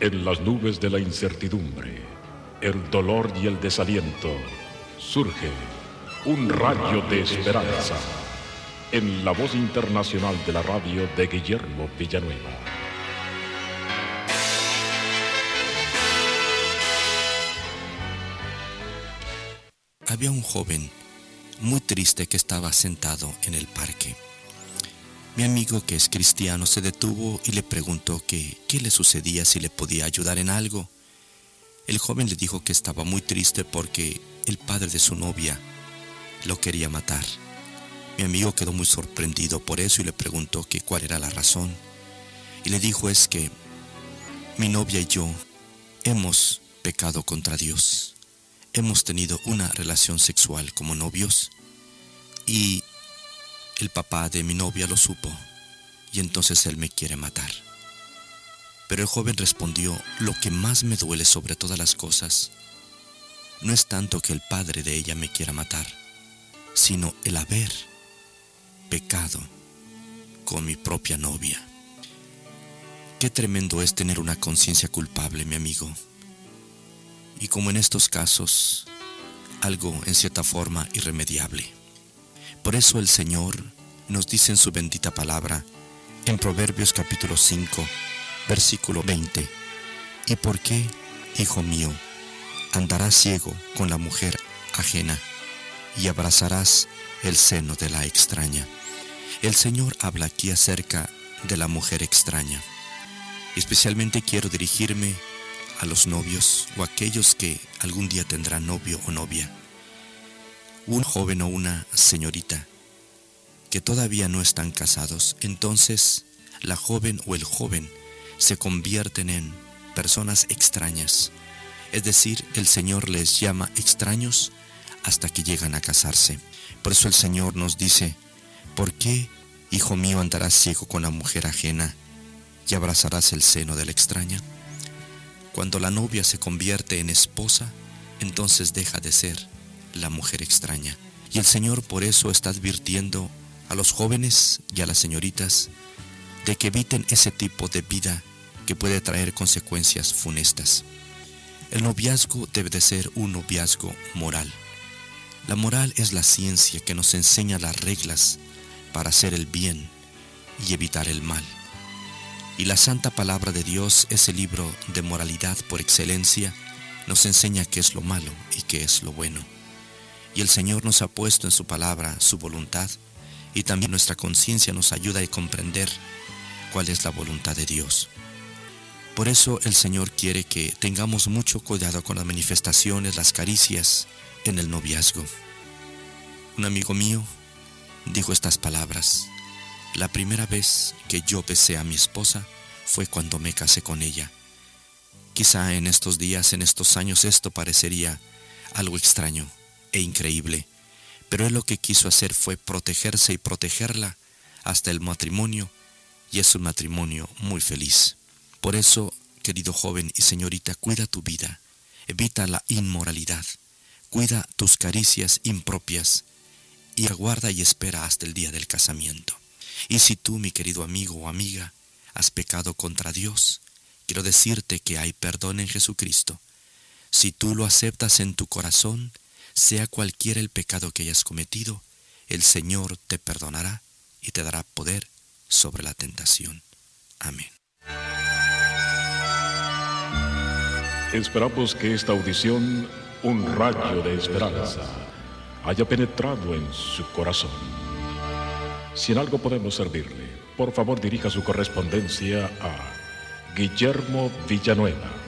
En las nubes de la incertidumbre, el dolor y el desaliento, surge un rayo de esperanza en la voz internacional de la radio de Guillermo Villanueva. Había un joven muy triste que estaba sentado en el parque. Mi amigo que es cristiano se detuvo y le preguntó que qué le sucedía si le podía ayudar en algo. El joven le dijo que estaba muy triste porque el padre de su novia lo quería matar. Mi amigo quedó muy sorprendido por eso y le preguntó que cuál era la razón. Y le dijo es que mi novia y yo hemos pecado contra Dios. Hemos tenido una relación sexual como novios y el papá de mi novia lo supo y entonces él me quiere matar. Pero el joven respondió, lo que más me duele sobre todas las cosas no es tanto que el padre de ella me quiera matar, sino el haber pecado con mi propia novia. Qué tremendo es tener una conciencia culpable, mi amigo. Y como en estos casos, algo en cierta forma irremediable. Por eso el Señor nos dice en su bendita palabra, en Proverbios capítulo 5, versículo 20, ¿y por qué, hijo mío, andarás ciego con la mujer ajena y abrazarás el seno de la extraña? El Señor habla aquí acerca de la mujer extraña. Especialmente quiero dirigirme a los novios o aquellos que algún día tendrán novio o novia un joven o una señorita que todavía no están casados, entonces la joven o el joven se convierten en personas extrañas. Es decir, el Señor les llama extraños hasta que llegan a casarse. Por eso el Señor nos dice, ¿por qué, hijo mío, andarás ciego con la mujer ajena y abrazarás el seno de la extraña? Cuando la novia se convierte en esposa, entonces deja de ser la mujer extraña. Y el Señor por eso está advirtiendo a los jóvenes y a las señoritas de que eviten ese tipo de vida que puede traer consecuencias funestas. El noviazgo debe de ser un noviazgo moral. La moral es la ciencia que nos enseña las reglas para hacer el bien y evitar el mal. Y la santa palabra de Dios, ese libro de moralidad por excelencia, nos enseña qué es lo malo y qué es lo bueno. Y el Señor nos ha puesto en su palabra su voluntad y también nuestra conciencia nos ayuda a comprender cuál es la voluntad de Dios. Por eso el Señor quiere que tengamos mucho cuidado con las manifestaciones, las caricias en el noviazgo. Un amigo mío dijo estas palabras. La primera vez que yo besé a mi esposa fue cuando me casé con ella. Quizá en estos días, en estos años, esto parecería algo extraño, e increíble, pero él lo que quiso hacer fue protegerse y protegerla hasta el matrimonio, y es un matrimonio muy feliz. Por eso, querido joven y señorita, cuida tu vida, evita la inmoralidad, cuida tus caricias impropias y aguarda y espera hasta el día del casamiento. Y si tú, mi querido amigo o amiga, has pecado contra Dios, quiero decirte que hay perdón en Jesucristo. Si tú lo aceptas en tu corazón, sea cualquiera el pecado que hayas cometido, el Señor te perdonará y te dará poder sobre la tentación. Amén. Esperamos que esta audición, un rayo de esperanza, haya penetrado en su corazón. Si en algo podemos servirle, por favor dirija su correspondencia a Guillermo Villanueva